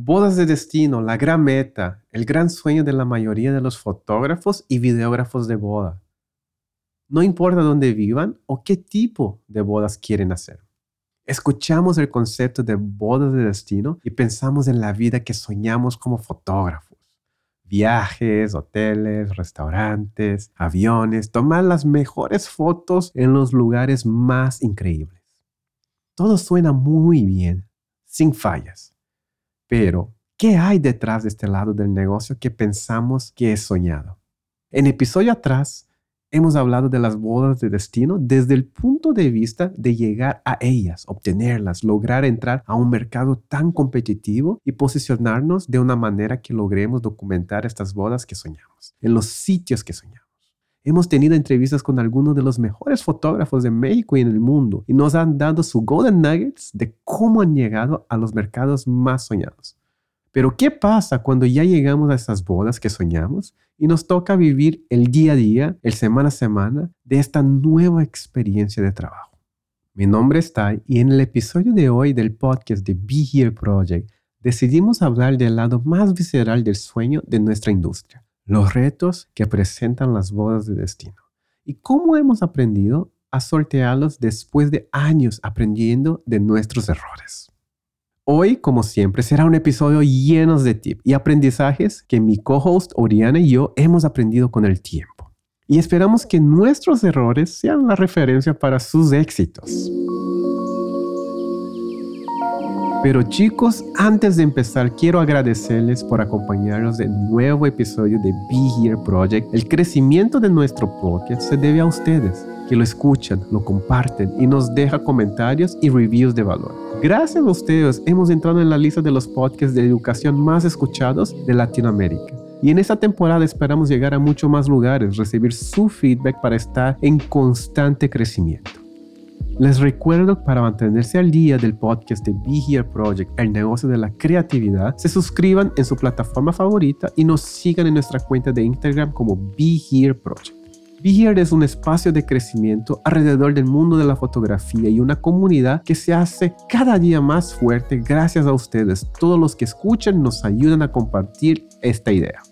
Bodas de destino, la gran meta, el gran sueño de la mayoría de los fotógrafos y videógrafos de boda. No importa dónde vivan o qué tipo de bodas quieren hacer. Escuchamos el concepto de bodas de destino y pensamos en la vida que soñamos como fotógrafos. Viajes, hoteles, restaurantes, aviones, tomar las mejores fotos en los lugares más increíbles. Todo suena muy bien, sin fallas. Pero, ¿qué hay detrás de este lado del negocio que pensamos que es soñado? En episodio atrás, hemos hablado de las bodas de destino desde el punto de vista de llegar a ellas, obtenerlas, lograr entrar a un mercado tan competitivo y posicionarnos de una manera que logremos documentar estas bodas que soñamos, en los sitios que soñamos. Hemos tenido entrevistas con algunos de los mejores fotógrafos de México y en el mundo y nos han dado su golden nuggets de cómo han llegado a los mercados más soñados. Pero ¿qué pasa cuando ya llegamos a esas bodas que soñamos y nos toca vivir el día a día, el semana a semana de esta nueva experiencia de trabajo? Mi nombre es Tai y en el episodio de hoy del podcast de Be Here Project decidimos hablar del lado más visceral del sueño de nuestra industria los retos que presentan las bodas de destino y cómo hemos aprendido a sortearlos después de años aprendiendo de nuestros errores. Hoy, como siempre, será un episodio lleno de tips y aprendizajes que mi co-host Oriana y yo hemos aprendido con el tiempo. Y esperamos que nuestros errores sean la referencia para sus éxitos. Pero chicos, antes de empezar, quiero agradecerles por acompañarnos en nuevo episodio de Be Here Project. El crecimiento de nuestro podcast se debe a ustedes, que lo escuchan, lo comparten y nos dejan comentarios y reviews de valor. Gracias a ustedes hemos entrado en la lista de los podcasts de educación más escuchados de Latinoamérica. Y en esta temporada esperamos llegar a muchos más lugares, recibir su feedback para estar en constante crecimiento. Les recuerdo para mantenerse al día del podcast de Be Here Project, el negocio de la creatividad, se suscriban en su plataforma favorita y nos sigan en nuestra cuenta de Instagram como Be Here Project. Be Here es un espacio de crecimiento alrededor del mundo de la fotografía y una comunidad que se hace cada día más fuerte gracias a ustedes. Todos los que escuchan nos ayudan a compartir esta idea.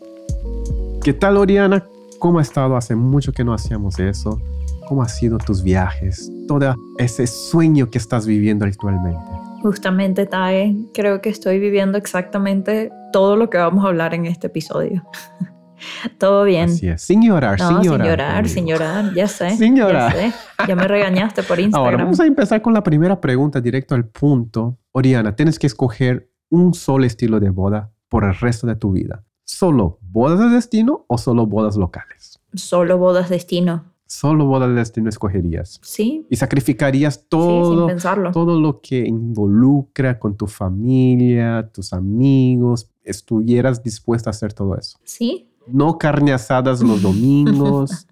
¿Qué tal, Oriana? ¿Cómo ha estado? Hace mucho que no hacíamos eso. ¿Cómo han sido tus viajes? Todo ese sueño que estás viviendo actualmente. Justamente, Tae, creo que estoy viviendo exactamente todo lo que vamos a hablar en este episodio. todo bien. Así es. Sin llorar, sin llorar. Sin llorar, sin llorar, ya sé. Sin llorar. Ya, sé. ya me regañaste por Instagram. Ahora vamos a empezar con la primera pregunta, directo al punto. Oriana, tienes que escoger un solo estilo de boda por el resto de tu vida. ¿Solo bodas de destino o solo bodas locales? Solo bodas de destino solo boda de destino escogerías. Sí. Y sacrificarías todo, todo lo que involucra con tu familia, tus amigos. Estuvieras dispuesta a hacer todo eso. Sí. No carne asadas los domingos.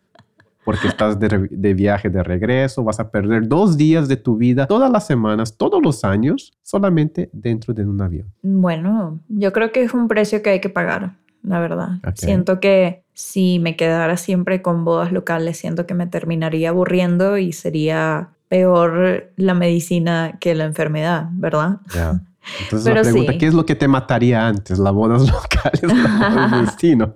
porque estás de, de, viaje de regreso, vas a perder dos días de tu vida, todas las semanas, todos los años, solamente dentro de un avión. Bueno, yo creo que es un precio que hay que pagar la verdad. Siento que si me quedara siempre con bodas locales, siento que me terminaría aburriendo y sería peor la medicina que la enfermedad, ¿verdad? Entonces la pregunta, ¿qué es lo que te mataría antes? ¿Las bodas locales o el destino?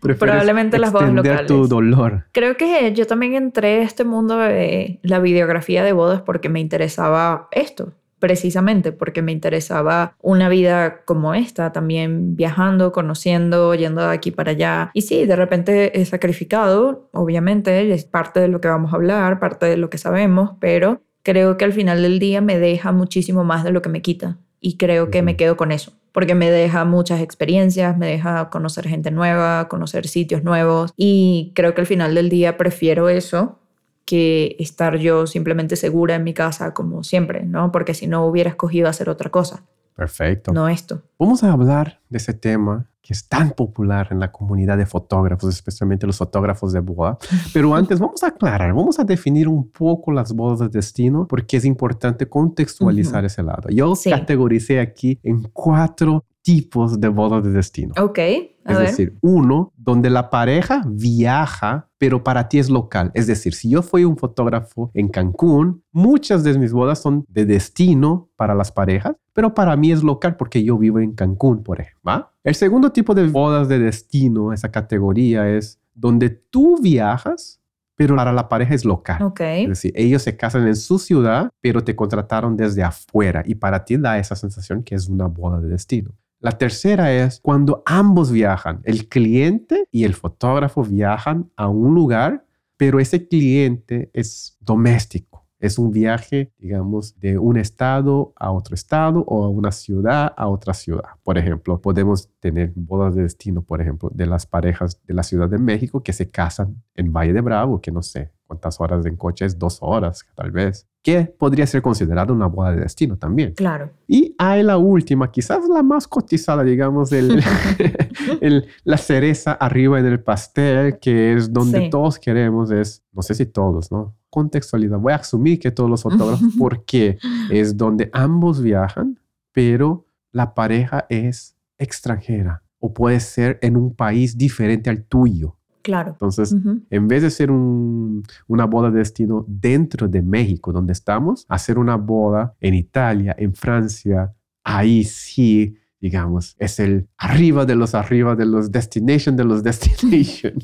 Probablemente las bodas locales. tu dolor. Creo que yo también entré a este mundo de la videografía de bodas porque me interesaba esto, precisamente porque me interesaba una vida como esta, también viajando, conociendo, yendo de aquí para allá. Y sí, de repente he sacrificado, obviamente, es parte de lo que vamos a hablar, parte de lo que sabemos, pero creo que al final del día me deja muchísimo más de lo que me quita. Y creo que me quedo con eso, porque me deja muchas experiencias, me deja conocer gente nueva, conocer sitios nuevos. Y creo que al final del día prefiero eso que estar yo simplemente segura en mi casa como siempre, ¿no? Porque si no hubiera escogido hacer otra cosa. Perfecto. No esto. Vamos a hablar de ese tema que es tan popular en la comunidad de fotógrafos, especialmente los fotógrafos de boda. Pero antes vamos a aclarar, vamos a definir un poco las bodas de destino porque es importante contextualizar ese lado. Yo categoricé aquí en cuatro tipos de bodas de destino. Ok, a Es ver. decir, uno donde la pareja viaja, pero para ti es local. Es decir, si yo fui un fotógrafo en Cancún, muchas de mis bodas son de destino para las parejas, pero para mí es local porque yo vivo en Cancún, por ejemplo. ¿va? El segundo tipo de bodas de destino, esa categoría, es donde tú viajas, pero para la pareja es local. ok, Es decir, ellos se casan en su ciudad, pero te contrataron desde afuera y para ti da esa sensación que es una boda de destino. La tercera es cuando ambos viajan, el cliente y el fotógrafo viajan a un lugar, pero ese cliente es doméstico. Es un viaje, digamos, de un estado a otro estado o a una ciudad a otra ciudad. Por ejemplo, podemos tener bodas de destino, por ejemplo, de las parejas de la Ciudad de México que se casan en Valle de Bravo, que no sé cuántas horas en coche es, dos horas tal vez, que podría ser considerada una boda de destino también. claro. Y hay la última, quizás la más cotizada, digamos, el, el- la cereza arriba en el pastel, que es donde Sí. todos queremos, es, no sé si todos, ¿no? Contextualidad. Voy a asumir que todos los fotógrafos, porque es donde ambos viajan, pero la pareja es extranjera o puede ser en un país diferente al tuyo. Claro. Entonces, en vez de ser un- una boda de destino dentro de México, donde estamos, hacer una boda en Italia, en Francia, ahí sí, digamos, es el arriba de los arriba de los destination de los destination.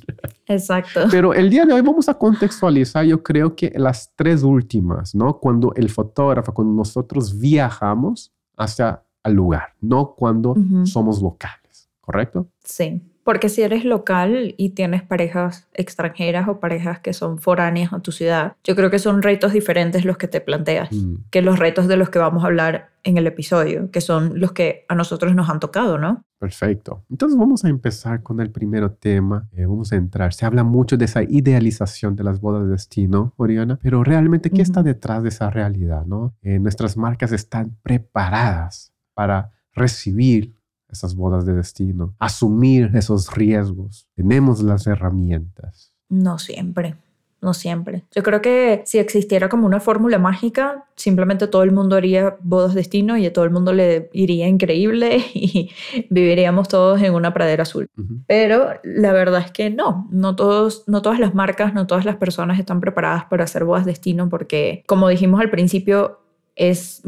Exacto. Pero el día de hoy vamos a contextualizar, yo creo que las tres últimas, ¿no? Cuando el fotógrafo, cuando nosotros viajamos hacia el lugar, no cuando somos locales, ¿correcto? Sí, porque si eres local y tienes parejas extranjeras o parejas que son foráneas a tu ciudad, yo creo que son retos diferentes los que te planteas Mm. que los retos de los que vamos a hablar en el episodio, que son los que a nosotros nos han tocado, ¿no? Perfecto. Entonces vamos a empezar con el primer tema. Eh, vamos a entrar. Se habla mucho de esa idealización de las bodas de destino, Oriana, pero realmente, ¿qué está detrás de esa realidad? ¿no? Eh, nuestras marcas están preparadas para recibir esas bodas de destino, asumir esos riesgos. Tenemos las herramientas. No siempre, no siempre. Yo creo que si existiera como una fórmula mágica, simplemente todo el mundo haría bodas destino y a todo el mundo le iría increíble y viviríamos todos en una pradera azul. Pero la verdad es que no, no, todos, no todas las marcas, no todas las personas están preparadas para hacer bodas destino porque, como dijimos al principio, es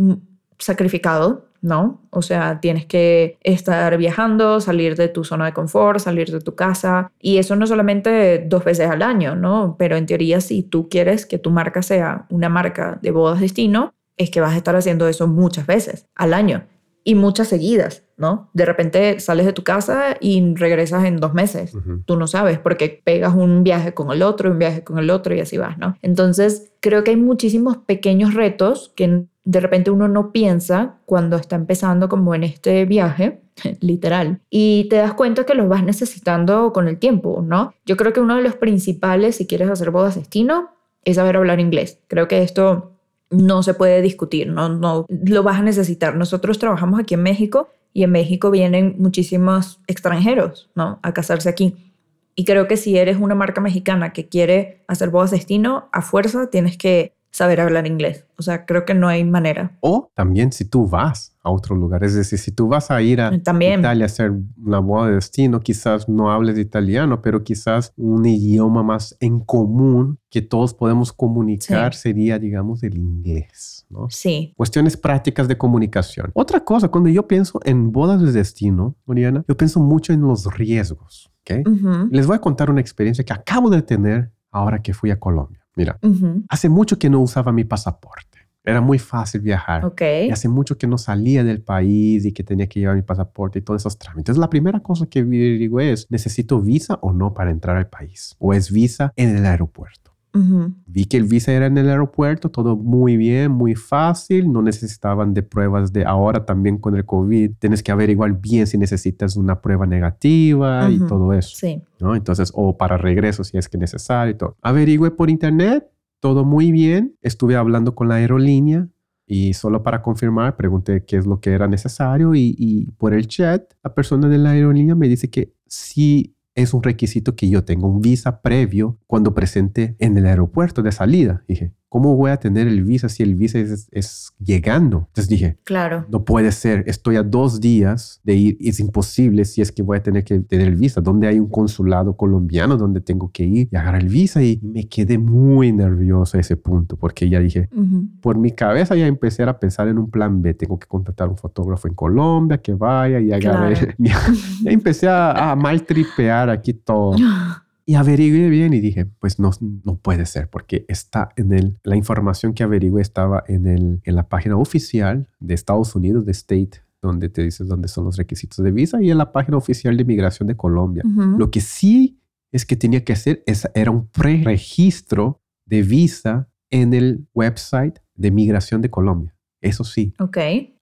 sacrificado, ¿no? O sea, tienes que estar viajando, salir de tu zona de confort, salir de tu casa y eso no solamente dos veces al año, ¿no? Pero en teoría, si tú quieres que tu marca sea una marca de bodas destino, es que vas a estar haciendo eso muchas veces al año y muchas seguidas, ¿no? De repente sales de tu casa y regresas en dos meses. Tú no sabes porque pegas un viaje con el otro, un viaje con el otro y así vas, ¿no? Entonces, creo que hay muchísimos pequeños retos que de repente uno no piensa cuando está empezando como en este viaje, literal, y te das cuenta que los vas necesitando con el tiempo, ¿no? Yo creo que uno de los principales, si quieres hacer bodas destino, es saber hablar inglés. Creo que esto no se puede discutir, no, no lo vas a necesitar. Nosotros trabajamos aquí en México y en México vienen muchísimos extranjeros, ¿no? A casarse aquí. Y creo que si eres una marca mexicana que quiere hacer bodas destino, a fuerza tienes que saber hablar inglés. O sea, creo que no hay manera. O también si tú vas a otro lugar, es decir, si tú vas a ir a También. Italia a hacer una boda de destino, quizás no hables italiano, pero quizás un idioma más en común que todos podemos comunicar sería, digamos, el inglés, ¿no? Sí, Cuestiones prácticas de comunicación. Otra cosa, cuando yo pienso en bodas de destino, Oriana, yo pienso mucho en los riesgos, ¿ok? Ujú, Les voy a contar una experiencia que acabo de tener ahora que fui a Colombia. Mira, ujú. hace mucho que no usaba mi pasaporte. Era muy fácil viajar. Ok. Y hace mucho que no salía del país y que tenía que llevar mi pasaporte y todos esos trámites. La primera cosa que digo es, ¿necesito visa o no para entrar al país? ¿O es visa en el aeropuerto? Ujú, Vi que el visa era en el aeropuerto, todo muy bien, muy fácil, no necesitaban de pruebas de ahora también con el COVID, tienes que averiguar bien si necesitas una prueba negativa y Ujú. todo eso. Sí. ¿no? Entonces, o para regreso si es que necesario y todo. Averigüe por internet, todo muy bien. Estuve hablando con la aerolínea y solo para confirmar, pregunté qué es lo que era necesario y, y por el chat, la persona de la aerolínea me dice que sí es un requisito que yo tenga un visa previo cuando presente en el aeropuerto de salida. Dije, ¿cómo voy a tener el visa si el visa es, es llegando? Entonces dije, Claro. no puede ser, estoy a dos días de ir, es imposible si es que voy a tener que tener el visa. ¿Dónde hay un consulado colombiano donde tengo que ir y agarrar el visa? Y me quedé muy nervioso a ese punto porque ya dije, Ujú. por mi cabeza ya empecé a pensar en un plan B. Tengo que contratar un fotógrafo en Colombia que vaya y agarre. Claro. ya, ya empecé a, a mal tripear aquí todo. Y averigué bien y dije, pues no, no puede ser porque está en el, la información que averigué estaba en, el, en la página oficial de Estados Unidos, de State, donde te dices dónde son los requisitos de visa y en la página oficial de migración de Colombia. Ujú. Lo que sí es que tenía que hacer es, era un preregistro de visa en el website de migración de Colombia. Eso sí, Ok.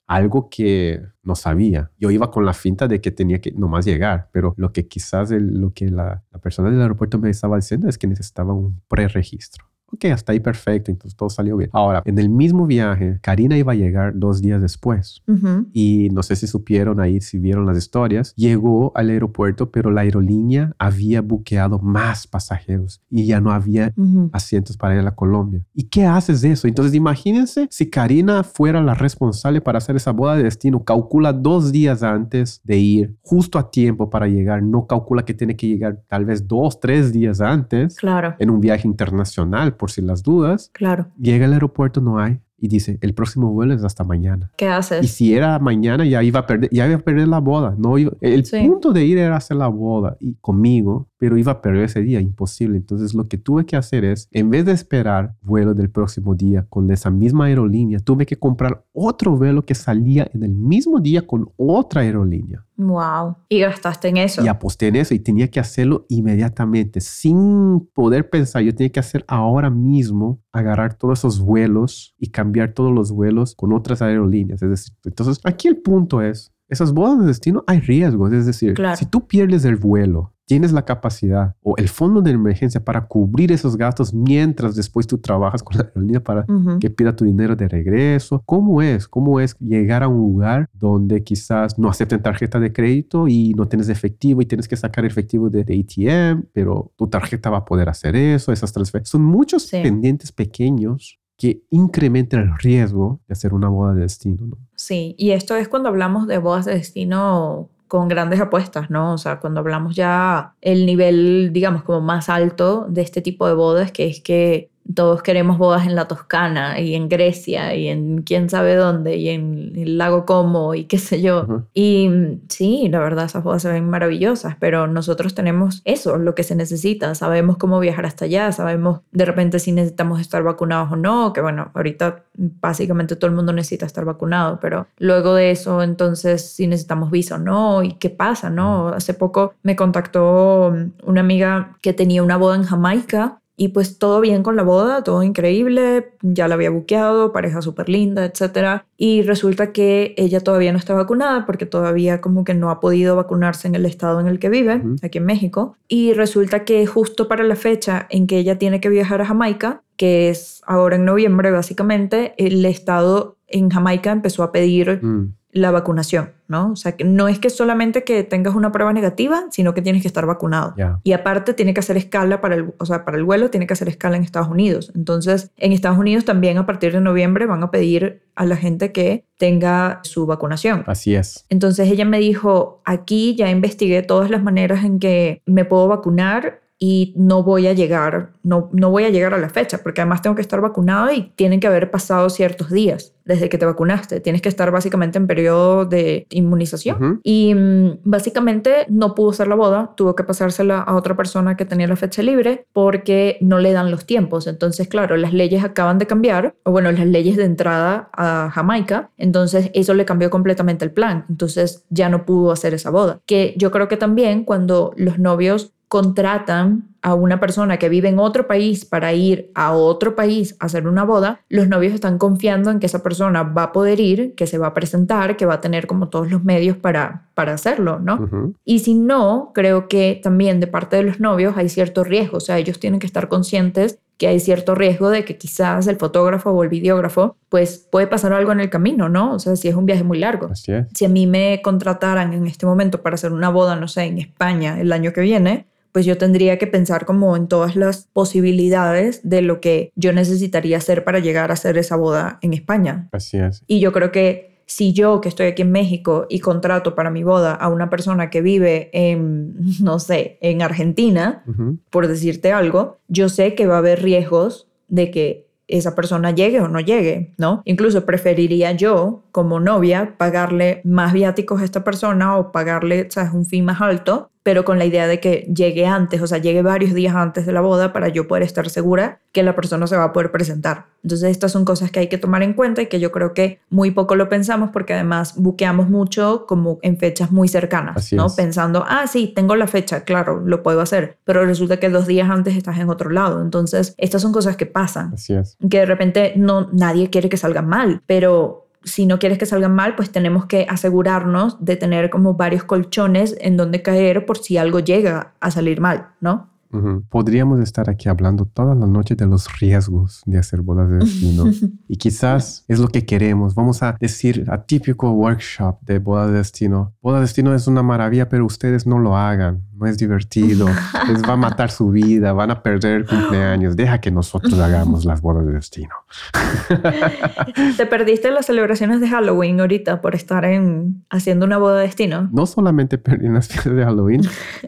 Algo que no sabía. Yo iba con la finta de que tenía que nomás llegar, pero lo que quizás el- lo que la, la persona del aeropuerto me estaba diciendo es que necesitaba un preregistro. Ok, hasta ahí perfecto, entonces todo salió bien. Ahora, en el mismo viaje, Karina iba a llegar dos días después Ujú. y no sé si supieron ahí, si vieron las historias, llegó al aeropuerto, pero la aerolínea había buqueado más pasajeros y ya no había Ujú. asientos para ir a Colombia. ¿Y qué haces de eso? Entonces imagínense si Karina fuera la responsable para hacer esa boda de destino, calcula dos días antes de ir, justo a tiempo para llegar, no calcula que tiene que llegar tal vez dos, tres días antes Claro. en un viaje internacional, por si las dudas. Claro. Llega al aeropuerto, no hay. Y dice, el próximo vuelo es hasta mañana. ¿Qué Y haces? si era mañana, ya iba a perder, ya iba a perder la boda. No iba- el Sí. punto de ir era hacer la boda y conmigo, pero iba a perder ese día, imposible. Entonces lo que tuve que hacer es, en vez de esperar vuelo del próximo día con esa misma aerolínea, tuve que comprar otro vuelo que salía en el mismo día con otra aerolínea. Wow. Y gastaste en eso. Y aposté en eso y tenía que hacerlo inmediatamente, sin poder pensar. Yo tenía que hacer ahora mismo, agarrar todos esos vuelos y cambiar todos los vuelos con otras aerolíneas. Es decir, entonces aquí el punto es, esas bodas de destino hay riesgos. Es decir, Claro. si tú pierdes el vuelo, tienes la capacidad o el fondo de emergencia para cubrir esos gastos mientras después tú trabajas con la aerolínea para Ujú. que pida tu dinero de regreso. ¿Cómo es? ¿Cómo es llegar a un lugar donde quizás no acepten tarjeta de crédito y no tienes efectivo y tienes que sacar efectivo de, de ATM, pero tu tarjeta va a poder hacer eso, esas transferencias? Son muchos Sí. pendientes pequeños que incrementan el riesgo de hacer una boda de destino. ¿no? Sí, y esto es cuando hablamos de bodas de destino con grandes apuestas, ¿no? O sea, cuando hablamos ya el nivel, digamos, como más alto de este tipo de bodas, que es que todos queremos bodas en la Toscana y en Grecia y en quién sabe dónde y en el lago Como y qué sé yo. Ujú. Y mm, sí, la verdad, esas bodas se ven maravillosas, pero nosotros tenemos eso, lo que se necesita. Sabemos cómo viajar hasta allá, sabemos de repente si necesitamos estar vacunados o no, que bueno, ahorita básicamente todo el mundo necesita estar vacunado, pero luego de eso, entonces si necesitamos visa o no, y qué pasa, ¿no? Hace poco me contactó una amiga que tenía una boda en Jamaica. Y pues todo bien con la boda, todo increíble, ya la había buqueado, pareja súper linda, etc. Y resulta que ella todavía no está vacunada porque todavía como que no ha podido vacunarse en el estado en el que vive, Ujú. aquí en México. Y resulta que justo para la fecha en que ella tiene que viajar a Jamaica, que es ahora en noviembre básicamente, el estado en Jamaica empezó a pedir Mm, la vacunación, ¿no? O sea, que no es que solamente que tengas una prueba negativa, sino que tienes que estar vacunado. Y aparte tiene que hacer escala para el, o sea, para el vuelo, tiene que hacer escala en Estados Unidos. Entonces, en Estados Unidos también a partir de noviembre van a pedir a la gente que tenga su vacunación. Así es. Entonces ella me dijo, aquí ya investigué todas las maneras en que me puedo vacunar y no voy a llegar, no, no voy a llegar a la fecha, porque además tengo que estar vacunado y tienen que haber pasado ciertos días desde que te vacunaste. Tienes que estar básicamente en periodo de inmunización. Y mm, básicamente no pudo hacer la boda, tuvo que pasársela a otra persona que tenía la fecha libre porque no le dan los tiempos. Entonces, claro, las leyes acaban de cambiar, o bueno, las leyes de entrada a Jamaica, entonces eso le cambió completamente el plan. Entonces ya no pudo hacer esa boda. Que yo creo que también cuando los novios contratan a una persona que vive en otro país para ir a otro país a hacer una boda, los novios están confiando en que esa persona va a poder ir, que se va a presentar, que va a tener como todos los medios para, para hacerlo, ¿no? Y si no, creo que también de parte de los novios hay cierto riesgo, o sea, ellos tienen que estar conscientes que hay cierto riesgo de que quizás el fotógrafo o el videógrafo, pues puede pasar algo en el camino, ¿no? O sea, si es un viaje muy largo. Así es. Si a mí me contrataran en este momento para hacer una boda, no sé, en España el año que viene, pues yo tendría que pensar como en todas las posibilidades de lo que yo necesitaría hacer para llegar a hacer esa boda en España. Así es. Y yo creo que si yo que estoy aquí en México y contrato para mi boda a una persona que vive en, no sé, en Argentina, por decirte algo, yo sé que va a haber riesgos de que esa persona llegue o no llegue, ¿no? Incluso preferiría yo, como novia, pagarle más viáticos a esta persona o pagarle, ¿sabes?, un fin más alto, pero con la idea de que llegue antes, o sea, llegue varios días antes de la boda para yo poder estar segura que la persona se va a poder presentar. Entonces, estas son cosas que hay que tomar en cuenta y que yo creo que muy poco lo pensamos porque además buqueamos mucho como en fechas muy cercanas, Así ¿no? es. Pensando, ah, sí, tengo la fecha, claro, lo puedo hacer, pero resulta que dos días antes estás en otro lado. Entonces, estas son cosas que pasan Así es. que de repente no nadie quiere que salgan mal, pero si no quieres que salgan mal, pues tenemos que asegurarnos de tener como varios colchones en donde caer por si algo llega a salir mal, ¿no? Ujú. Podríamos estar aquí hablando toda la noche de los riesgos de hacer bodas de destino. y quizás es lo que queremos. Vamos a decir a típico workshop de boda de destino. Boda de destino es una maravilla, pero ustedes no lo hagan. No es divertido. Les va a matar su vida. Van a perder cumpleaños. Deja que nosotros hagamos las bodas de destino. Te perdiste las celebraciones de Halloween ahorita por estar en haciendo una boda de destino. No solamente perdí las fiestas de Halloween,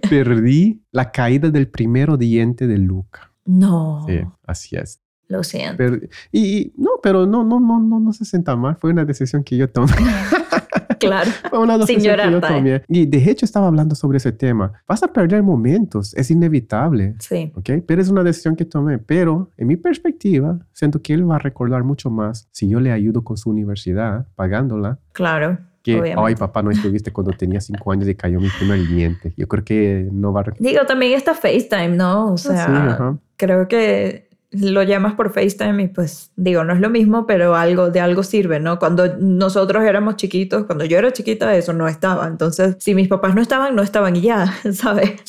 perdí la caída del primero diente de Luca. No, Sí, así es. lo siento. Pero- y, y- no, pero no, no, no, no, no se sienta mal. Fue una decisión que yo tomé. claro. Fue una decisión Sin que yo llorar, tomé. Y de hecho estaba hablando sobre ese tema. Vas a perder momentos, es inevitable. Sí, ¿Ok? Pero es una decisión que tomé. Pero en mi perspectiva, siento que él va a recordar mucho más si yo le ayudo con su universidad, pagándola, claro. Que, obviamente. ay, papá, no estuviste cuando tenía cinco años y cayó mi primer diente. Yo creo que no va a. Digo, también está FaceTime, ¿no? O sea, sí, ajá. creo que lo llamas por FaceTime y pues digo, no es lo mismo, pero algo de algo sirve, ¿no? Cuando nosotros éramos chiquitos, cuando yo era chiquita, eso no estaba. Entonces, si mis papás no estaban, no estaban y ya, ¿sabes?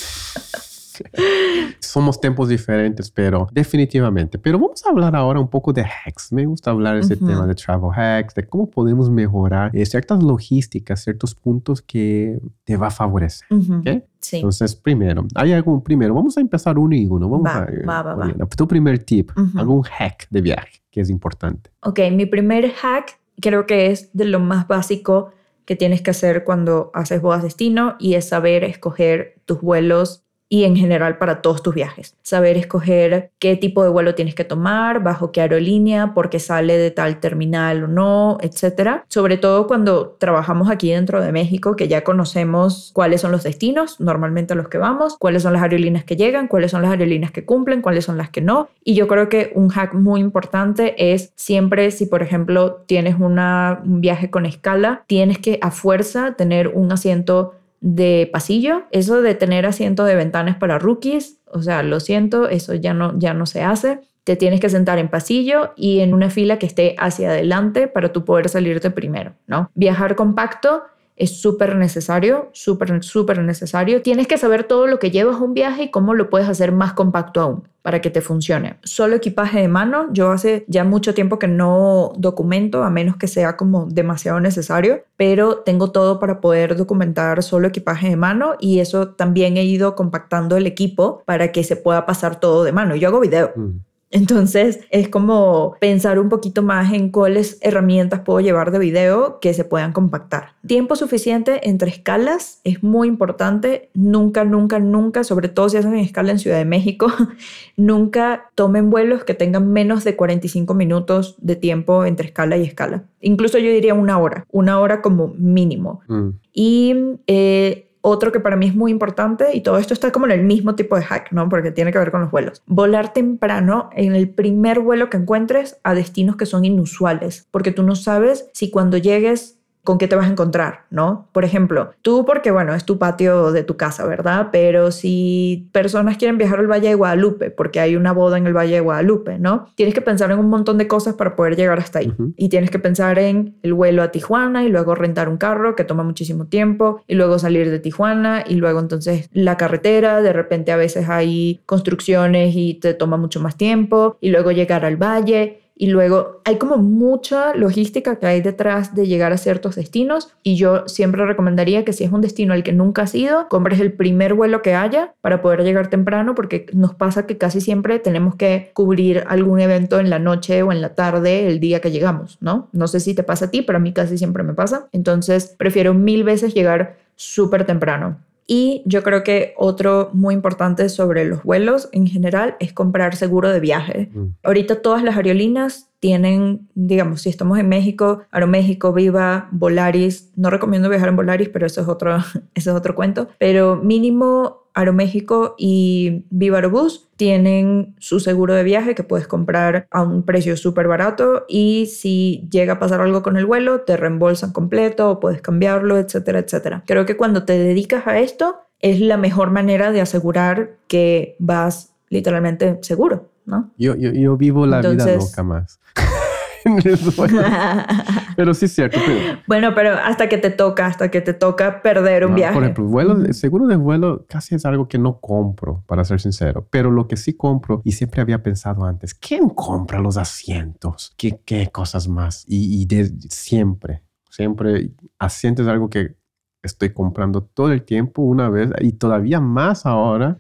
Somos tiempos diferentes, pero definitivamente. Pero vamos a hablar ahora un poco de hacks. Me gusta hablar de ese Ujú. tema de travel hacks, de cómo podemos mejorar eh, ciertas logísticas, ciertos puntos que te va a favorecer. Ujú. ¿ok? Sí. Entonces, primero, hay algún primero, vamos a empezar uno y uno. Vamos Va, a va, va. Tu primer tip, Ujú. algún hack de viaje que es importante. Ok, mi primer hack creo que es de lo más básico que tienes que hacer cuando haces bodas destino y es saber escoger tus vuelos y en general para todos tus viajes. Saber escoger qué tipo de vuelo tienes que tomar, bajo qué aerolínea, por qué sale de tal terminal o no, etcétera. Sobre todo cuando trabajamos aquí dentro de México, que ya conocemos cuáles son los destinos, normalmente a los que vamos, cuáles son las aerolíneas que llegan, cuáles son las aerolíneas que cumplen, cuáles son las que no. Y yo creo que un hack muy importante es siempre si, por ejemplo, tienes un viaje con escala, tienes que a fuerza tener un asiento de pasillo. Eso de tener asiento de ventanas para rookies, o sea, lo siento, eso ya no, ya no se hace. Te tienes que sentar en pasillo y en una fila que esté hacia adelante para tú poder salirte primero, ¿no? Viajar compacto es súper necesario, súper, súper necesario. Tienes que saber todo lo que llevas a un viaje y cómo lo puedes hacer más compacto aún para que te funcione. Solo equipaje de mano, yo hace ya mucho tiempo que no documento, a menos que sea como demasiado necesario, pero tengo todo para poder documentar solo equipaje de mano y eso también he ido compactando el equipo para que se pueda pasar todo de mano. Yo hago video. Mm. Entonces es como pensar un poquito más en cuáles herramientas puedo llevar de video que se puedan compactar. Tiempo suficiente entre escalas es muy importante. Nunca, nunca, nunca, sobre todo si hacen escala en Ciudad de México, nunca tomen vuelos que tengan menos de 45 minutos de tiempo entre escala y escala. Incluso yo diría una hora, una hora como mínimo. Mm. Y eh, otro que para mí es muy importante, y todo esto está como en el mismo tipo de hack, ¿no? Porque tiene que ver con los vuelos. Volar temprano en el primer vuelo que encuentres a destinos que son inusuales, porque tú no sabes si cuando llegues con qué te vas a encontrar, ¿no? Por ejemplo, tú porque, bueno, es tu patio de tu casa, ¿verdad? Pero si personas quieren viajar al Valle de Guadalupe, porque hay una boda en el Valle de Guadalupe, ¿no? Tienes que pensar en un montón de cosas para poder llegar hasta ahí. Y tienes que pensar en el vuelo a Tijuana y luego rentar un carro que toma muchísimo tiempo y luego salir de Tijuana y luego entonces la carretera, de repente a veces hay construcciones y te toma mucho más tiempo y luego llegar al valle y luego hay como mucha logística que hay detrás de llegar a ciertos destinos y yo siempre recomendaría que si es un destino al que nunca has ido, compres el primer vuelo que haya para poder llegar temprano porque nos pasa que casi siempre tenemos que cubrir algún evento en la noche o en la tarde el día que llegamos, ¿no? No sé si te pasa a ti, pero a mí casi siempre me pasa. Entonces prefiero mil veces llegar súper temprano. Y yo creo que otro muy importante sobre los vuelos en general es comprar seguro de viaje. Mm. Ahorita todas las aerolíneas tienen, digamos, si estamos en México, Aeroméxico, Viva, Volaris, no recomiendo viajar en Volaris, pero eso es otro, eso es otro cuento, pero mínimo Aeroméxico y Viva Aerobús tienen su seguro de viaje que puedes comprar a un precio súper barato y si llega a pasar algo con el vuelo, te reembolsan completo o puedes cambiarlo, etcétera, etcétera. Creo que cuando te dedicas a esto es la mejor manera de asegurar que vas literalmente seguro. ¿no? Yo, yo, yo vivo la vida loca más. pero sí es cierto. Bueno, pero hasta que te toca, hasta que te toca perder un viaje. Por ejemplo, vuelo, seguro de vuelo casi es algo que no compro, para ser sincero. Pero lo que sí compro, y siempre había pensado antes, ¿quién compra los asientos? ¿Qué, qué cosas más? Y, y de, siempre, siempre, asientos es algo que estoy comprando todo el tiempo una vez y todavía más ahora,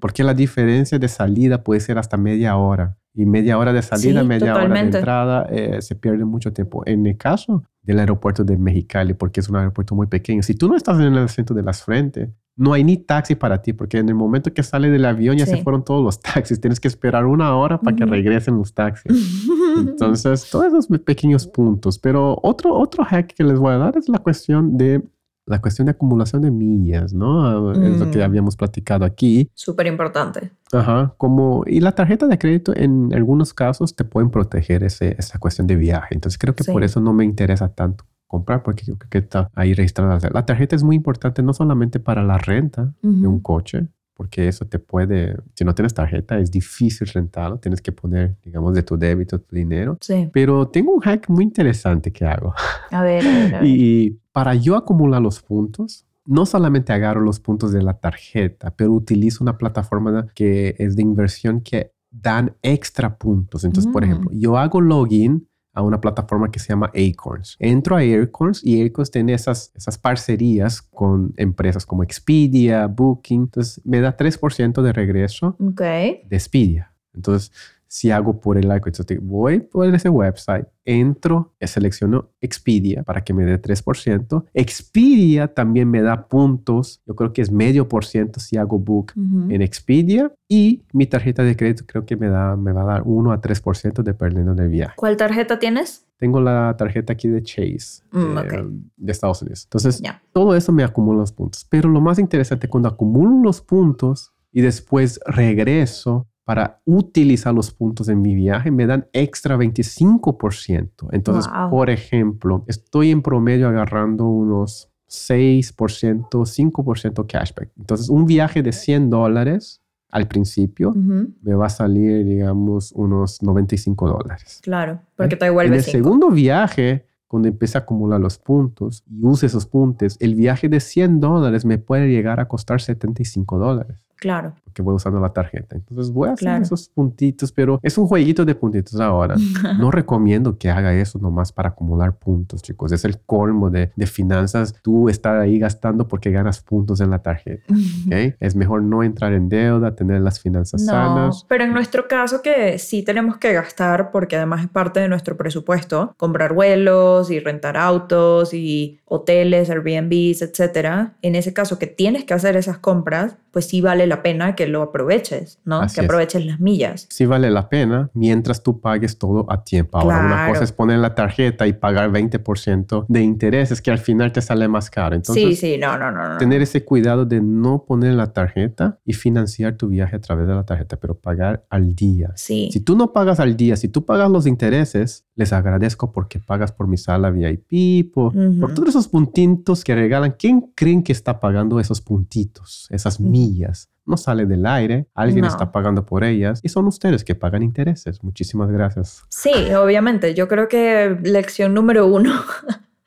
porque la diferencia de salida puede ser hasta media hora. Y media hora de salida, media hora de entrada, eh, se pierde mucho tiempo. En el caso del aeropuerto de Mexicali, porque es un aeropuerto muy pequeño, si tú no estás en el centro de las frentes, no hay ni taxi para ti, porque en el momento que sale del avión ya se fueron todos los taxis. Tienes que esperar una hora para que regresen los taxis. Entonces, todos esos pequeños puntos. Pero otro, otro hack que les voy a dar es la cuestión de la cuestión de acumulación de millas, ¿no? Es lo que mm. habíamos platicado aquí. Súper importante. Ajá, como, y la tarjeta de crédito en algunos casos te pueden proteger ese, esa cuestión de viaje. Entonces creo que por eso no me interesa tanto comprar porque creo que está ahí registrada. La tarjeta es muy importante no solamente para la renta de un coche, porque eso te puede, si no tienes tarjeta, es difícil rentarlo, tienes que poner, digamos, de tu débito tu dinero. Sí. Pero tengo un hack muy interesante que hago. A ver, a ver, a ver. Y para yo acumular los puntos, no solamente agarro los puntos de la tarjeta, pero utilizo una plataforma que es de inversión que dan extra puntos. Entonces, por mm. ejemplo, yo hago login a una plataforma que se llama Acorns. Entro a Acorns y Acorns tiene esas, esas parcerías con empresas como Expedia, Booking. Entonces me da 3% de regreso de Expedia. Entonces, si hago por el like, voy por ese website, entro, selecciono Expedia para que me dé 3%. Expedia también me da puntos, yo creo que es medio por ciento si hago book en Expedia y mi tarjeta de crédito creo que me, da, me va a dar 1 a 3% de perdiendo de viaje. ¿Cuál tarjeta tienes? Tengo la tarjeta aquí de Chase mm, eh, de Estados Unidos. Entonces, todo eso me acumula los puntos. Pero lo más interesante, cuando acumulo los puntos y después regreso para utilizar los puntos en mi viaje me dan extra 25%. Entonces, por ejemplo, estoy en promedio agarrando unos 6%, 5% cashback. Entonces, un viaje de 100 dólares al principio me va a salir, digamos, unos 95 dólares. Claro, porque te devuelve En el segundo viaje, cuando empiece a acumular los puntos y use esos puntos, el viaje de 100 dólares me puede llegar a costar 75 dólares. Claro. Que voy usando la tarjeta. Entonces voy a hacer esos puntitos, pero es un jueguito de puntitos ahora. no recomiendo que haga eso nomás para acumular puntos, chicos. Es el colmo de, de finanzas. Tú estar ahí gastando porque ganas puntos en la tarjeta. ¿okay? Es mejor no entrar en deuda, tener las finanzas no, sanas. Pero en nuestro caso que sí tenemos que gastar porque además es parte de nuestro presupuesto, comprar vuelos y rentar autos y hoteles, Airbnbs, etcétera. En ese caso que tienes que hacer esas compras, pues sí vale la pena que lo aproveches, ¿no? que aproveches las millas. Sí vale la pena mientras tú pagues todo a tiempo. Ahora, una cosa es poner la tarjeta y pagar 20% de intereses que al final te sale más caro. Entonces, sí, sí, no, no, no, Tener ese cuidado de no poner la tarjeta y financiar tu viaje a través de la tarjeta, pero pagar al día. Sí. Si tú no pagas al día, si tú pagas los intereses, les agradezco porque pagas por mi sala VIP, por, por todos esos puntitos que regalan. ¿Quién creen que está pagando esos puntitos, esas millas? No sale del aire, alguien está pagando por ellas y son ustedes que pagan intereses. Muchísimas gracias. Sí, obviamente. Yo creo que lección número uno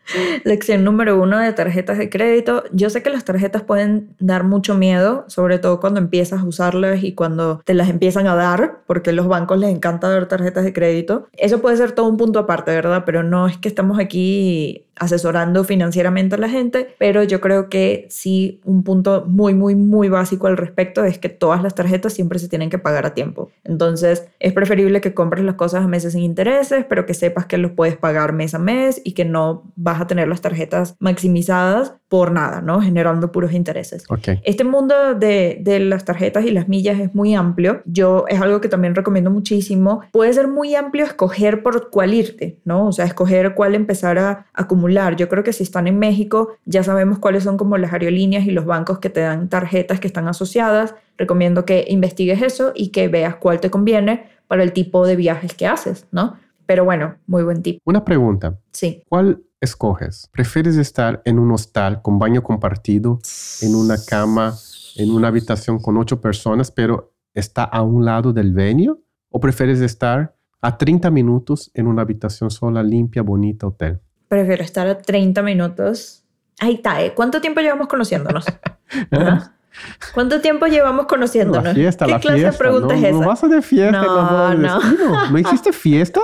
Lección número uno de tarjetas de crédito. Yo sé que las tarjetas pueden dar mucho miedo, sobre todo cuando empiezas a usarlas y cuando te las empiezan a dar, porque a los bancos les encanta dar tarjetas de crédito. Eso puede ser todo un punto aparte, ¿verdad? Pero no es que estamos aquí asesorando financieramente a la gente, pero yo creo que sí un punto muy, muy, muy básico al respecto es que todas las tarjetas siempre se tienen que pagar a tiempo. Entonces es preferible que compres las cosas a meses sin intereses, pero que sepas que los puedes pagar mes a mes y que no vas a tener las tarjetas maximizadas por nada, ¿no? Generando puros intereses. Okay. Este mundo de, de, las tarjetas y las millas es muy amplio. Yo es algo que también recomiendo muchísimo. Puede ser muy amplio escoger por cuál irte, ¿no? O sea, escoger cuál empezar a acumular. Yo creo que si están en México ya sabemos cuáles son como las aerolíneas y los bancos que te dan tarjetas que están asociadas. Recomiendo que investigues eso y que veas cuál te conviene para el tipo de viajes que haces, ¿no? Pero bueno, muy buen tip. Una pregunta. Sí. ¿Cuál escoges? ¿Prefieres estar en un hostal con baño compartido, en una cama, en una habitación con ocho personas, pero está a un lado del venue? ¿O prefieres estar a 30 minutos en una habitación sola, limpia, bonita, hotel? Prefiero estar a 30 minutos. Ahí está, ¿eh? ¿Cuánto tiempo llevamos conociéndonos? ¿Ah? ¿Cuánto tiempo llevamos conociéndonos? La fiesta, ¿Qué la clase fiesta. de pregunta no, es esa? No vas a de fiesta No, no. destino. ¿No hiciste fiestas?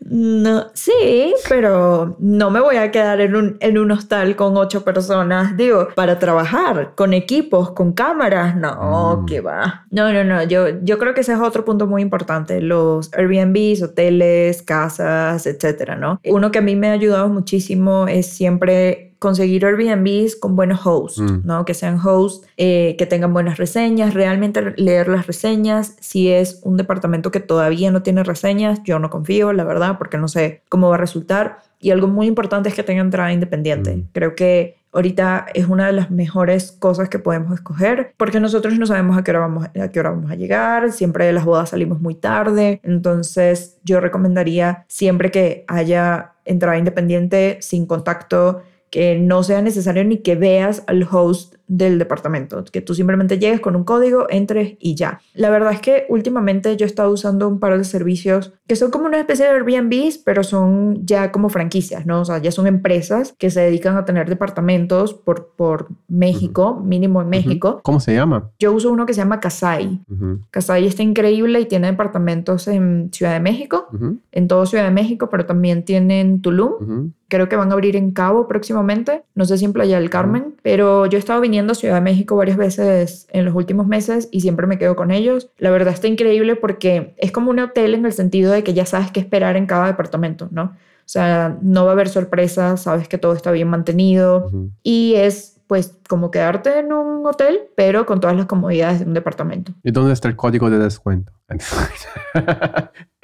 No, sí, pero no me voy a quedar en un, en un hostal con ocho personas, digo, para trabajar, con equipos, con cámaras, no, Mm. que va. No, no, no, yo, yo creo que ese es otro punto muy importante, los Airbnbs, hoteles, casas, etcétera, ¿no? Uno que a mí me ha ayudado muchísimo es siempre conseguir Airbnbs con buenos hosts, Mm. ¿no? Que sean hosts eh, que tengan buenas reseñas, realmente leer las reseñas. Si es un departamento que todavía no tiene reseñas, yo no confío, la verdad, porque no sé cómo va a resultar. Y algo muy importante es que tenga entrada independiente. Mm. Creo que ahorita es una de las mejores cosas que podemos escoger porque nosotros no sabemos a qué hora vamos a qué hora vamos a llegar siempre de las bodas salimos muy tarde entonces yo recomendaría siempre que haya entrada independiente sin contacto que no sea necesario ni que veas al host del departamento, que tú simplemente llegues con un código, entres y ya. La verdad es que últimamente yo he estado usando un par de servicios que son como una especie de Airbnbs, pero son ya como franquicias, ¿no? O sea, ya son empresas que se dedican a tener departamentos por, por México, mínimo en México. ¿Cómo se llama? Yo uso uno que se llama Kasai. Ujú, Kasai está increíble y tiene departamentos en Ciudad de México, en todo Ciudad de México, pero también tiene en Tulum creo que van a abrir en Cabo próximamente, no sé si en Playa del Carmen, pero yo he estado viniendo a Ciudad de México varias veces en los últimos meses y siempre me quedo con ellos. La verdad está increíble porque es como un hotel en el sentido de que ya sabes qué esperar en cada departamento, ¿no? O sea, no va a haber sorpresas, sabes que todo está bien mantenido y es pues como quedarte en un hotel, pero con todas las comodidades de un departamento. ¿Y dónde está el código de descuento?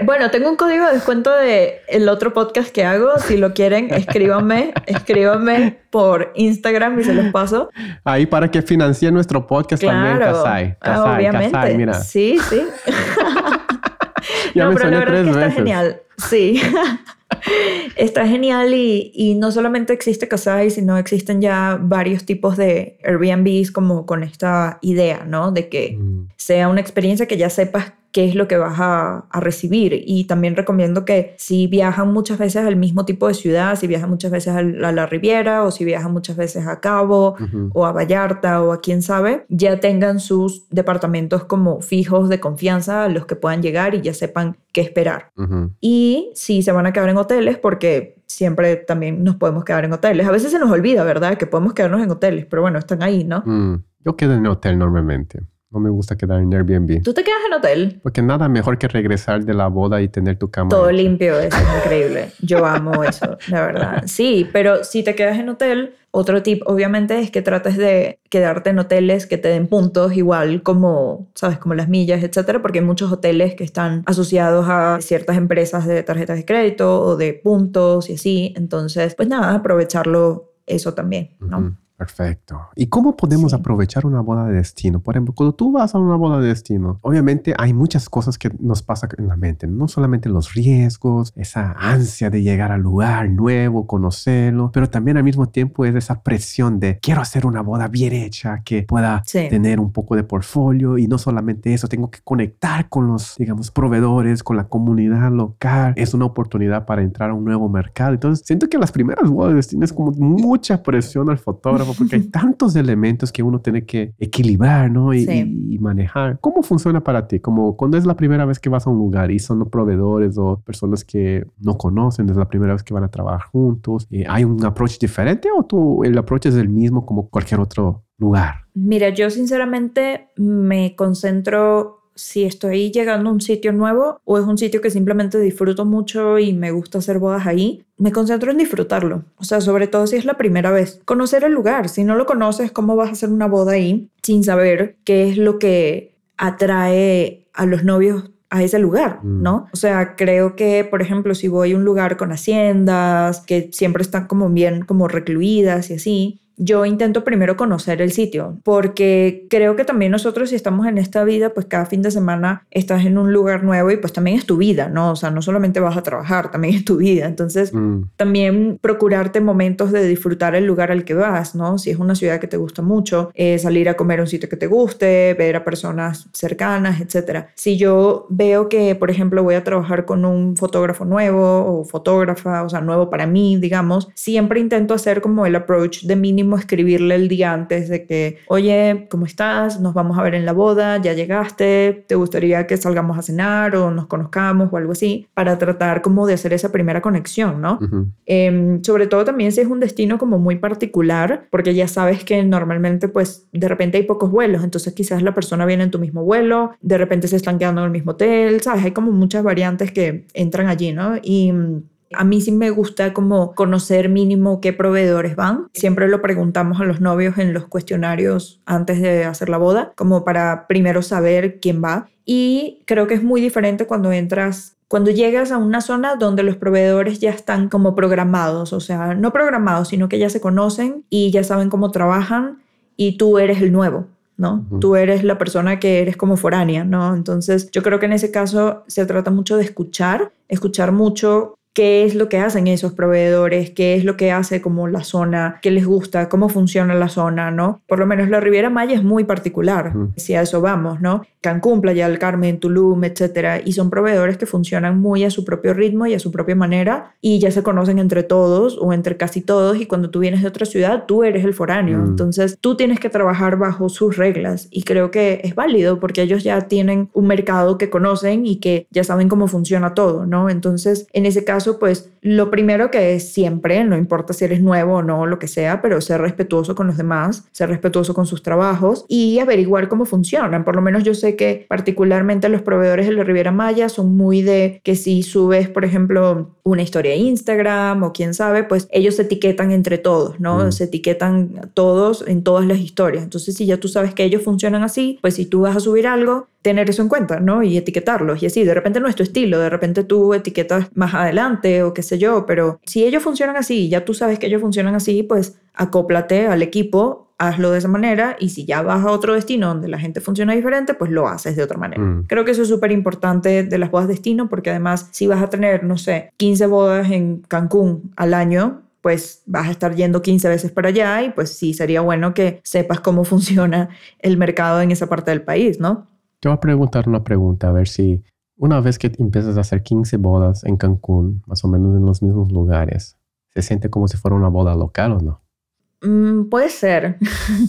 Bueno, tengo un código de descuento de el otro podcast que hago. Si lo quieren, escríbanme, escríbanme por Instagram y se los paso. Ahí para que financie nuestro podcast también, Claro, Kasai. Ah, obviamente. Kasai, mira. Sí, sí. Ya no, me pero la verdad es que está genial. Sí. Está genial y, y no solamente existe Kasai, sino existen ya varios tipos de Airbnbs como con esta idea, ¿no? De que Mm, sea una experiencia que ya sepas qué es lo que vas a, a recibir. Y también recomiendo que si viajan muchas veces al mismo tipo de ciudad, si viajan muchas veces a la Riviera o si viajan muchas veces a Cabo o a Vallarta o a quién sabe, ya tengan sus departamentos como fijos de confianza a los que puedan llegar y ya sepan qué esperar. Y si se van a quedar en hoteles, porque siempre también nos podemos quedar en hoteles. A veces se nos olvida, ¿verdad? Que podemos quedarnos en hoteles, pero bueno, están ahí, ¿no? Mm, Yo quedo en hotel normalmente. No me gusta quedar en Airbnb. Tú te quedas en hotel. Porque nada mejor que regresar de la boda y tener tu cama. Todo hecha. limpio, eso es increíble. Yo amo eso, la verdad. Sí, pero si te quedas en hotel, otro tip obviamente es que trates de quedarte en hoteles que te den puntos igual como, sabes, como las millas, etcétera, porque hay muchos hoteles que están asociados a ciertas empresas de tarjetas de crédito o de puntos y así. Entonces, pues nada, aprovecharlo eso también, ¿no? Perfecto. ¿Y cómo podemos aprovechar una boda de destino? Por ejemplo, cuando tú vas a una boda de destino, obviamente hay muchas cosas que nos pasan en la mente, no solamente los riesgos, esa ansia de llegar al lugar nuevo, conocerlo, pero también al mismo tiempo es esa presión de quiero hacer una boda bien hecha, que pueda tener un poco de portfolio y no solamente eso, tengo que conectar con los, digamos, proveedores, con la comunidad local. Es una oportunidad para entrar a un nuevo mercado. Entonces, siento que las primeras bodas de destino es como mucha presión al fotógrafo porque hay tantos elementos que uno tiene que equilibrar, ¿no? Y, manejar. ¿Cómo funciona para ti? Como cuando es la primera vez que vas a un lugar y son proveedores o personas que no conocen, es la primera vez que van a trabajar juntos, eh, ¿hay un approach diferente o tú, el approach es el mismo como cualquier otro lugar? Mira, yo sinceramente me concentro si estoy llegando a un sitio nuevo o es un sitio que simplemente disfruto mucho y me gusta hacer bodas ahí, me concentro en disfrutarlo. O sea, sobre todo si es la primera vez. Conocer el lugar. Si no lo conoces, ¿cómo vas a hacer una boda ahí sin saber qué es lo que atrae a los novios a ese lugar, mm. ¿no? O sea, creo que, por ejemplo, si voy a un lugar con haciendas, que siempre están como bien como recluidas y así, yo intento primero conocer el sitio, porque creo que también nosotros si estamos en esta vida, pues cada fin de semana estás en un lugar nuevo y pues también es tu vida, ¿no? O sea, no solamente vas a trabajar, también es tu vida. Entonces, mm. también procurarte momentos de disfrutar el lugar al que vas, ¿no? Si es una ciudad que te gusta mucho, eh, salir a comer a un sitio que te guste, ver a personas cercanas, etc. Si yo veo que, por ejemplo, voy a trabajar con un fotógrafo nuevo o fotógrafa, o sea, nuevo para mí, digamos, siempre intento hacer como el approach de mínimo escribirle el día antes de que, oye, ¿cómo estás? Nos vamos a ver en la boda, ya llegaste, ¿te gustaría que salgamos a cenar o nos conozcamos o algo así? Para tratar como de hacer esa primera conexión, ¿no? Em, sobre todo también si es un destino como muy particular, porque ya sabes que normalmente pues de repente hay pocos vuelos, entonces quizás la persona viene en tu mismo vuelo, de repente se están quedando en el mismo hotel, ¿sabes? Hay como muchas variantes que entran allí, ¿no? Y a mí sí me gusta como conocer mínimo qué proveedores van. Siempre lo preguntamos a los novios en los cuestionarios antes de hacer la boda, como para primero saber quién va. Y creo que es muy diferente cuando entras cuando llegas a una zona donde los proveedores ya están como programados, o sea, no programados, sino que ya se conocen y ya saben cómo trabajan y tú eres el nuevo. ¿no? Tú eres la persona que eres como foránea, ¿no? Entonces, yo creo que en ese caso se trata mucho de escuchar, escuchar mucho qué es lo que hacen esos proveedores, qué es lo que hace como la zona, qué les gusta, cómo funciona la zona, ¿no? Por lo menos la Riviera Maya es muy particular, si a eso vamos, ¿no? Cancún, Playa del Carmen, Tulum, etcétera, y son proveedores que funcionan muy a su propio ritmo y a su propia manera y ya se conocen entre todos o entre casi todos y cuando tú vienes de otra ciudad, tú eres el foráneo, mm. entonces tú tienes que trabajar bajo sus reglas y creo que es válido porque ellos ya tienen un mercado que conocen y que ya saben cómo funciona todo, ¿no? Entonces, en ese caso, pues lo primero que es siempre, no importa si eres nuevo o no, lo que sea, pero ser respetuoso con los demás, ser respetuoso con sus trabajos y averiguar cómo funcionan. Por lo menos yo sé que particularmente los proveedores de la Riviera Maya son muy de que si subes, por ejemplo, una historia de Instagram o quién sabe, pues ellos se etiquetan entre todos, ¿no? Mm. Se etiquetan todos en todas las historias. Entonces, si ya tú sabes que ellos funcionan así, pues si tú vas a subir algo, tener eso en cuenta, ¿no? Y etiquetarlos. Y así, de repente no es tu estilo, de repente tú etiquetas más adelante o qué sé yo, pero si ellos funcionan así, ya tú sabes que ellos funcionan así, pues acóplate al equipo, hazlo de esa manera y si ya vas a otro destino donde la gente funciona diferente, pues lo haces de otra manera. Mm. Creo que eso es súper importante de las bodas destino porque además si vas a tener, no sé, 15 bodas en Cancún al año, pues vas a estar yendo 15 veces para allá y pues sí sería bueno que sepas cómo funciona el mercado en esa parte del país, ¿no? Te voy a preguntar una pregunta, a ver si una vez que empiezas a hacer 15 bodas en Cancún, más o menos en los mismos lugares, ¿se siente como si fuera una boda local o no? Mm, puede ser.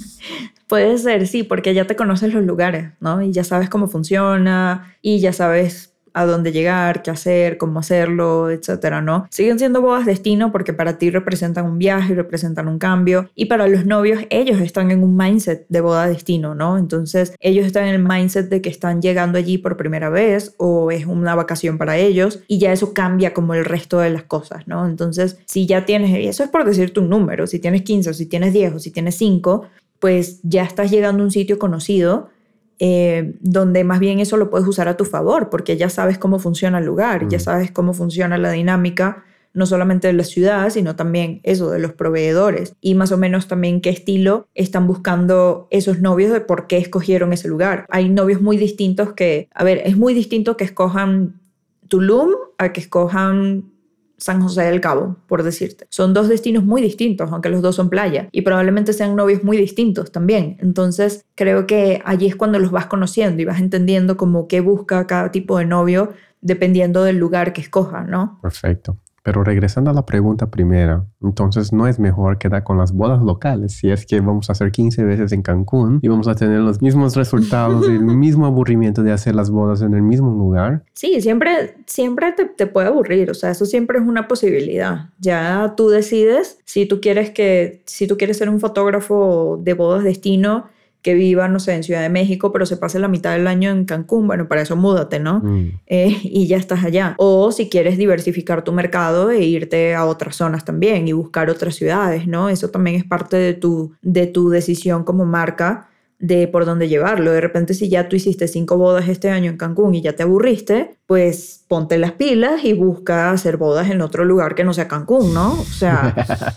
puede ser, sí, porque ya te conoces los lugares, ¿no? Y ya sabes cómo funciona y ya sabes a dónde llegar, qué hacer, cómo hacerlo, etcétera, ¿no? Siguen siendo bodas destino porque para ti representan un viaje, representan un cambio y para los novios ellos están en un mindset de boda destino, ¿no? Entonces ellos están en el mindset de que están llegando allí por primera vez o es una vacación para ellos y ya eso cambia como el resto de las cosas, ¿no? Entonces si ya tienes, y eso es por decirte un número, si tienes 15 o si tienes 10 o si tienes 5, pues ya estás llegando a un sitio conocido eh, donde más bien eso lo puedes usar a tu favor, porque ya sabes cómo funciona el lugar, ya sabes cómo funciona la dinámica no solamente de la ciudad, sino también eso, de los proveedores y más o menos también qué estilo están buscando esos novios de por qué escogieron ese lugar. Hay novios muy distintos que, a ver, es muy distinto que escojan Tulum a que escojan San José del Cabo, por decirte. Son dos destinos muy distintos, aunque los dos son playa, y probablemente sean novios muy distintos también. Entonces, creo que allí es cuando los vas conociendo y vas entendiendo como qué busca cada tipo de novio dependiendo del lugar que escoja, ¿no? Perfecto. Pero regresando a la pregunta primera, entonces no es mejor quedar con las bodas locales si es que vamos a hacer 15 veces en Cancún y vamos a tener los mismos resultados, el mismo aburrimiento de hacer las bodas en el mismo lugar. Sí, siempre, siempre te, te puede aburrir, o sea, eso siempre es una posibilidad. Ya tú decides si tú quieres que, si tú quieres ser un fotógrafo de bodas destino que viva, no sé, en Ciudad de México, pero se pase la mitad del año en Cancún, bueno, para eso múdate, ¿no? Mm. Eh, y ya estás allá. O si quieres diversificar tu mercado e irte a otras zonas también y buscar otras ciudades, ¿no? Eso también es parte de tu, de tu decisión como marca de por dónde llevarlo. De repente, si ya tú hiciste cinco bodas este año en Cancún y ya te aburriste, pues ponte las pilas y busca hacer bodas en otro lugar que no sea Cancún, ¿no? O sea,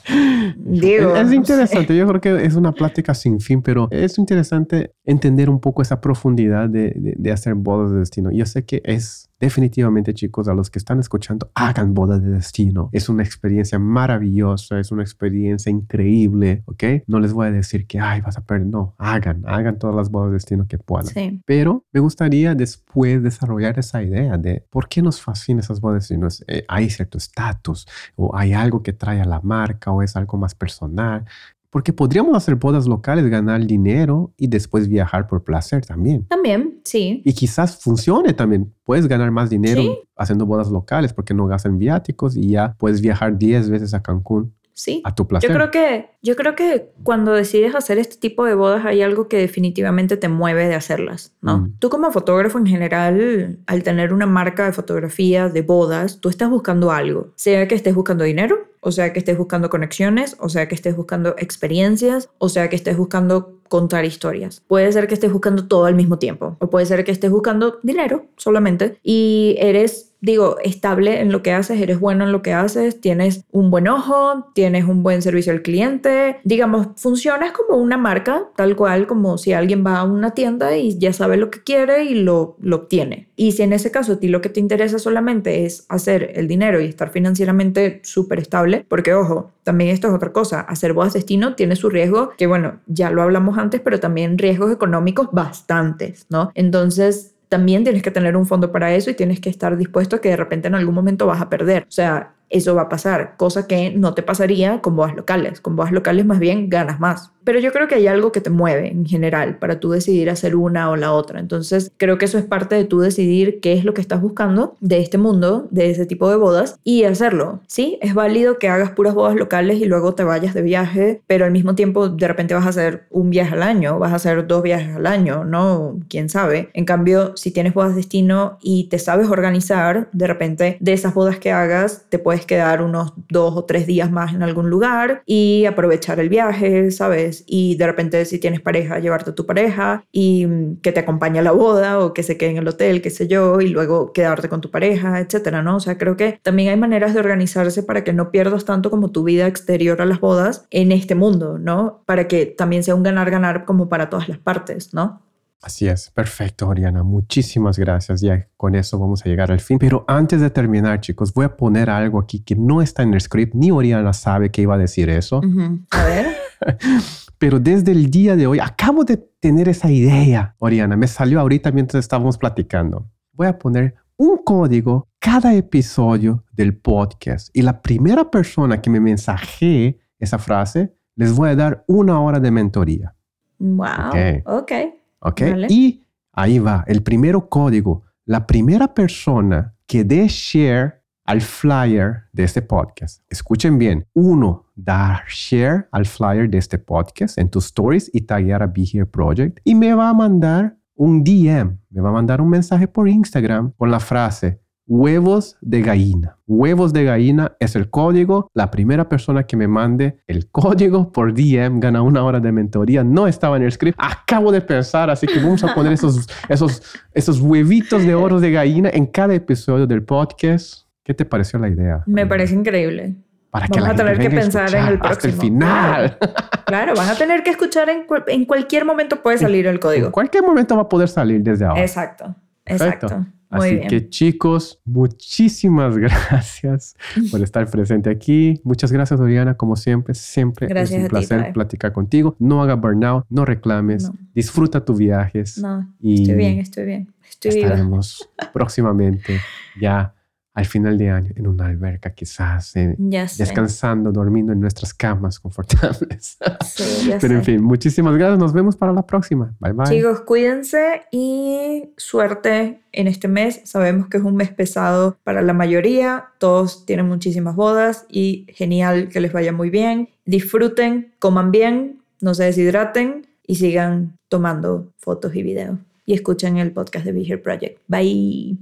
digo. Es, interesante, yo creo que es una plática sin fin, pero es interesante entender un poco esa profundidad de, de, de hacer bodas de destino. Yo sé que es definitivamente chicos, a los que están escuchando, hagan boda de destino. Es una experiencia maravillosa, es una experiencia increíble, ¿ok? No les voy a decir que, ay, vas a perder, no, hagan, hagan todas las bodas de destino que puedan. Sí. Pero me gustaría después desarrollar esa idea de por qué nos fascina esas bodas de destino. Eh, hay cierto estatus o hay algo que trae a la marca o es algo más personal. Porque podríamos hacer bodas locales, ganar dinero y después viajar por placer también. También, sí. Y quizás funcione también. Puedes ganar más dinero Sí. haciendo bodas locales porque no gastan viáticos y ya puedes viajar 10 veces a Cancún Sí. a tu placer. Yo creo que yo creo que cuando decides hacer este tipo de bodas hay algo que definitivamente te mueve de hacerlas, ¿no? Mm. Tú como fotógrafo en general, al tener una marca de fotografía de bodas, tú estás buscando algo, sea que estés buscando dinero, o sea que estés buscando conexiones, o sea que estés buscando experiencias, o sea que estés buscando contar historias. Puede ser que estés buscando todo al mismo tiempo, o puede ser que estés buscando dinero solamente y eres digo, estable en lo que haces, eres bueno en lo que haces, tienes un buen ojo, tienes un buen servicio al cliente, digamos, funcionas como una marca, tal cual como si alguien va a una tienda y ya sabe lo que quiere y lo, lo obtiene. Y si en ese caso a ti lo que te interesa solamente es hacer el dinero y estar financieramente súper estable, porque ojo, también esto es otra cosa, hacer bodas destino tiene su riesgo, que bueno, ya lo hablamos antes, pero también riesgos económicos bastantes, ¿no? Entonces, también tienes que tener un fondo para eso y tienes que estar dispuesto a que de repente en algún momento vas a perder. O sea, eso va a pasar, cosa que no te pasaría con bodas locales. Con bodas locales más bien ganas más. Pero yo creo que hay algo que te mueve en general para tú decidir hacer una o la otra. Entonces creo que eso es parte de tú decidir qué es lo que estás buscando de este mundo, de ese tipo de bodas y hacerlo. Sí, es válido que hagas puras bodas locales y luego te vayas de viaje, pero al mismo tiempo de repente vas a hacer un viaje al año, vas a hacer dos viajes al año, ¿no? ¿Quién sabe? En cambio, si tienes bodas destino y te sabes organizar, de repente de esas bodas que hagas te puedes quedar unos dos o tres días más en algún lugar y aprovechar el viaje, ¿sabes? Y de repente si tienes pareja, llevarte a tu pareja y mm, que te acompañe a la boda o que se quede en el hotel, qué sé yo, y luego quedarte con tu pareja, etcétera, ¿no? O sea, creo que también hay maneras de organizarse para que no pierdas tanto como tu vida exterior a las bodas en este mundo, ¿no? Para que también sea un ganar-ganar como para todas las partes, ¿no? Así es, perfecto, Oriana. Muchísimas gracias. Ya con eso vamos a llegar al fin. Pero antes de terminar, chicos, voy a poner algo aquí que no está en el script, ni Oriana sabe que iba a decir eso. A ver. Pero desde el día de hoy acabo de tener esa idea, Oriana. Me salió ahorita mientras estábamos platicando. Voy a poner un código cada episodio del podcast. Y la primera persona que me mensajee esa frase, les voy a dar una hora de mentoría. Wow. Ok. Ok. ¿Ok? Vale. Y ahí va, el primero código. La primera persona que dé share al flyer de este podcast. Escuchen bien. Uno, dar share al flyer de este podcast en tus stories y taggear a Be Here Project. Y me va a mandar un DM, me va a mandar un mensaje por Instagram con la frase huevos de gallina. Huevos de gallina es el código. La primera persona que me mande el código por DM gana una hora de mentoría. No estaba en el script. Acabo de pensar, así que vamos a poner esos, esos, esos huevitos de oro de gallina en cada episodio del podcast. ¿Qué te pareció la idea? Me parece increíble. Para que Vamos a tener que pensar en el Hasta el próximo. final. Claro, van a tener que escuchar en, en cualquier momento puede salir el En código. cualquier momento va a poder salir desde ahora. Exacto, Perfecto. Muy Así bien. que chicos, muchísimas gracias por estar presente aquí. Muchas gracias, Oriana, como siempre. Siempre Gracias es un placer platicar contigo. No haga burnout, no reclames, No. disfruta tus viajes. No, y estoy bien, estoy bien. Estoy viva. estaremos próximamente ya al final de año en una alberca quizás, eh, descansando, durmiendo en nuestras camas confortables. Sí, Pero en sé. fin, muchísimas gracias. Nos vemos para la próxima. Bye bye. Chicos, cuídense y suerte en este mes. Sabemos que es un mes pesado para la mayoría. Todos tienen muchísimas bodas y genial que les vaya muy bien. Disfruten, coman bien, no se deshidraten y sigan tomando fotos y videos. Y escuchen el podcast de Be Here Project. Bye.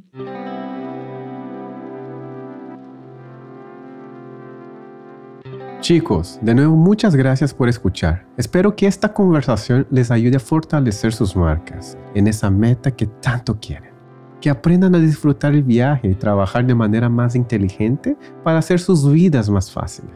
Chicos, de nuevo muchas gracias por escuchar. Espero que esta conversación les ayude a fortalecer sus marcas en esa meta que tanto quieren. Que aprendan a disfrutar el viaje y trabajar de manera más inteligente para hacer sus vidas más fáciles.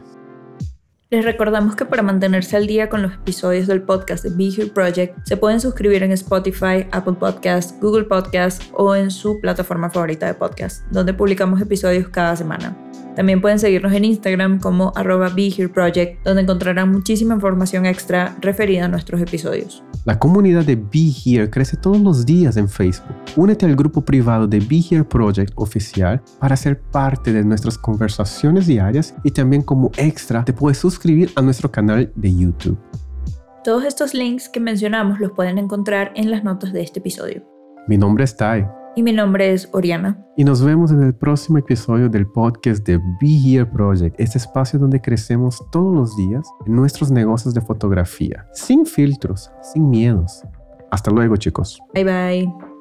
Les recordamos que para mantenerse al día con los episodios del podcast de Be Here Project, se pueden suscribir en Spotify, Apple Podcasts, Google Podcasts o en su plataforma favorita de podcast, donde publicamos episodios cada semana. También pueden seguirnos en Instagram como arroba Project, donde encontrarán muchísima información extra referida a nuestros episodios. La comunidad de Be Here crece todos los días en Facebook. Únete al grupo privado de Be Here Project oficial para ser parte de nuestras conversaciones diarias y también como extra te puedes suscribir a nuestro canal de YouTube. Todos estos links que mencionamos los pueden encontrar en las notas de este episodio. Mi nombre es Tai Y mi nombre es Oriana. y nos vemos en el próximo episodio del podcast de Be Here Project, este espacio donde crecemos todos los días en nuestros negocios de fotografía, sin filtros, sin miedos. Hasta luego chicos. Bye bye.